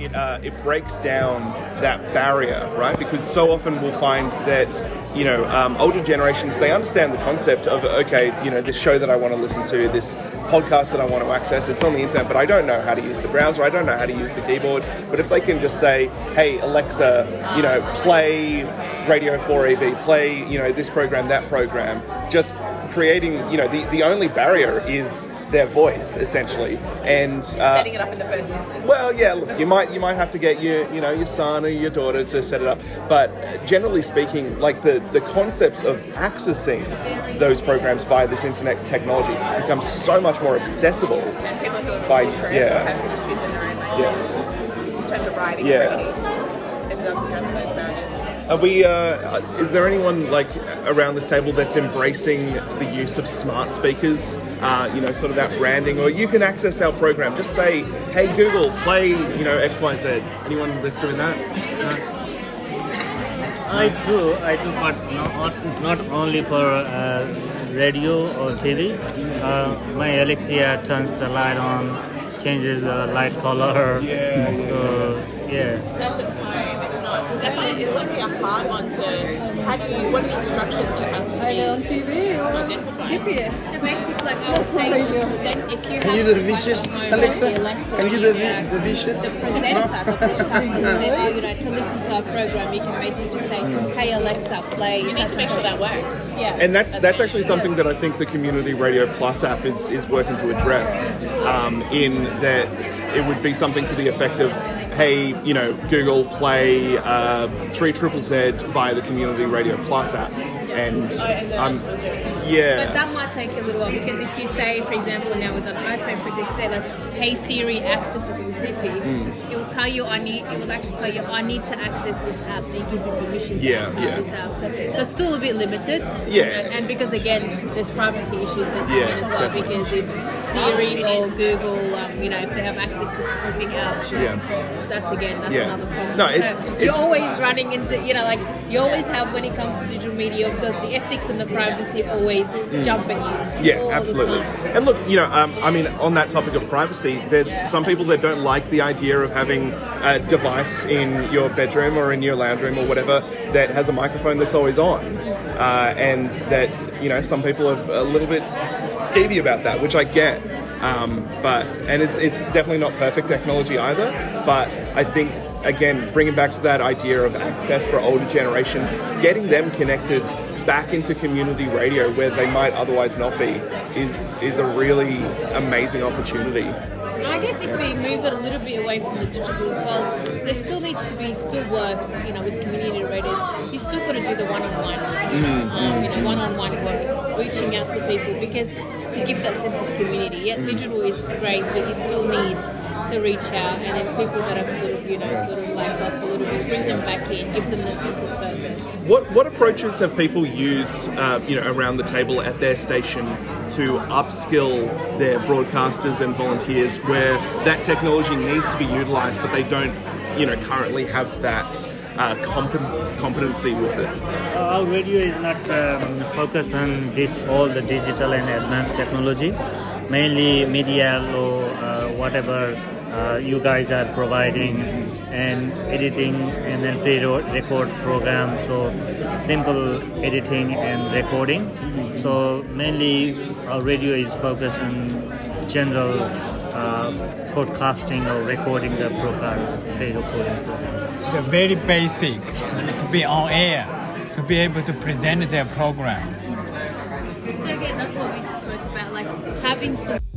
it uh, it breaks down that barrier, right? Because so often we'll find that you know um, older generations they understand the concept of okay, you know, this show that I want to listen to, this podcast that I want to access, it's on the internet, but I don't know how to use the browser, I don't know how to use the keyboard. But if they can just say, hey Alexa, you know, play Radio 4EB, play you know this program, that program, just creating, you know, the, the only barrier is their voice essentially, and uh, Setting it up in the first instance. well, yeah, look, you might you might have to get your you know your son or your daughter to set it up, but generally speaking, like the the concepts of accessing those programs via this internet technology becomes so much more accessible. And people who are By- yeah. have issues in their own. Yeah. In terms of writing Yeah. and reading, it does address those barriers. Are we? Uh, is there anyone like around this table that's embracing the use of smart speakers? Uh, you know, sort of that branding, or you can access our program. Just say, "Hey Google, play you know X Y Z." Anyone that's doing that? No? I do, I do, but not, not only for uh, radio or TV. Uh, my Alexia turns the light on, changes the light color. Yeah. So yeah. That's its home. It's not. Because I find it's like a hard one to. How do you? What are the instructions that have to I be know on TV or identified? GPS. So basically, like I would say, the present, if you Can you have do the vicious, device at home, Alexa? Alexa, Can you do the, have the vicious? the presenter, the broadcaster, you know, to listen to our program, you can basically just say, "Hey Alexa, play." You need to make sure that works. Yeah. And that's that's actually something that I think the Community Radio Plus app is, is working to address. Um, in that it would be something to the effect of, hey, you know, Google play uh, three triple Z via the Community Radio Plus app, and Oh, and um, it. But that might take a little while because if you say, for example, now with an iPhone, for example, say like, "Hey Siri, access a specific," Hmm. it will tell you, "I need." It will actually tell you, "I need to access this app." Do you give me permission to Yeah, access yeah. this app? So, so it's still a bit limited. Yeah. And, and because again, there's privacy issues that come Yeah, in as well. definitely. Because if Siri or Google, um, you know, if they have access to specific apps, Yeah. that's again, that's Yeah. another problem. No, so it's- you're it's- always running into, you know, like you always have when it comes to digital media, because the ethics and the privacy always jump at you. Mm. Yeah, absolutely. And look, you know, um, I mean, on that topic of privacy, there's some people that don't like the idea of having a device in your bedroom or in your lounge room or whatever that has a microphone that's always on, uh, and that you know some people are a little bit skeevy about that, which I get. Um, but and it's it's definitely not perfect technology either. But I think again, bringing back to that idea of access for older generations, getting them connected back into community radio where they might otherwise not be is is a really amazing opportunity. And I guess if we move it a little bit away from the digital as well, there still needs to be still work, you know, with community radios. You still got to do the one-on-one, um, you know, one-on-one work, reaching out to people because to give that sense of community. Yeah, digital is great, but you still need to reach out and then people that have sort of, you know, sort of lagged off a little bit, bring them back in, give them that sense of purpose. What what approaches have people used, uh, you know, around the table at their station to upskill their broadcasters and volunteers where that technology needs to be utilised, but they don't, you know, currently have that uh, compet- competency with it? Our radio is not um, focused on this all the digital and advanced technology. Mainly media or uh, whatever uh, you guys are providing, and editing, and then pre-record program. So simple editing and recording. So mainly our radio is focused on general uh, podcasting or recording the program, pre-recording program. The very basic to be on air, to be able to present their program. So again, that's what we spoke about, like having some